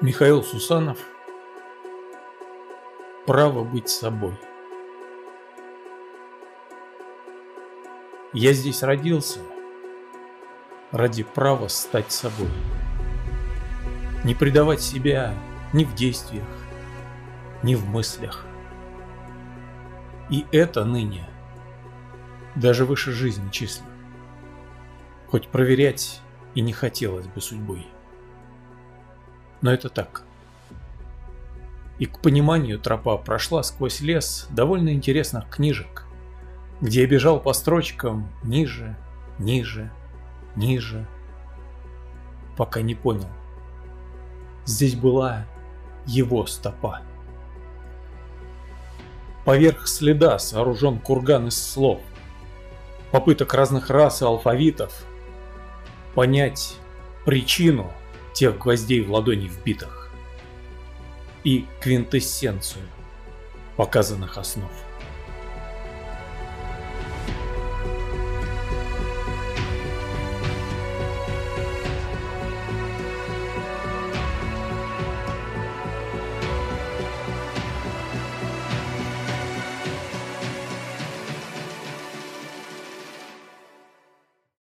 Михаил Сусанов Право быть собой Я здесь родился ради права стать собой. Не предавать себя ни в действиях, ни в мыслях. И это ныне даже выше жизни число. Хоть проверять и не хотелось бы судьбой. Но это так. И к пониманию тропа прошла сквозь лес довольно интересных книжек, где я бежал по строчкам ниже, ниже, ниже, пока не понял. Здесь была его стопа. Поверх следа сооружен курган из слов, попыток разных рас и алфавитов понять причину тех гвоздей в ладони вбитых и квинтэссенцию показанных основ.